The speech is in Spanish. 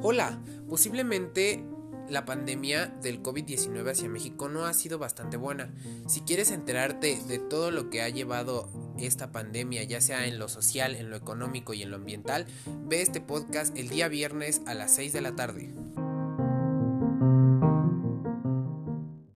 Hola, posiblemente la pandemia del COVID-19 hacia México no ha sido bastante buena. Si quieres enterarte de todo lo que ha llevado esta pandemia, ya sea en lo social, en lo económico y en lo ambiental, ve este podcast el día viernes a las 6 de la tarde.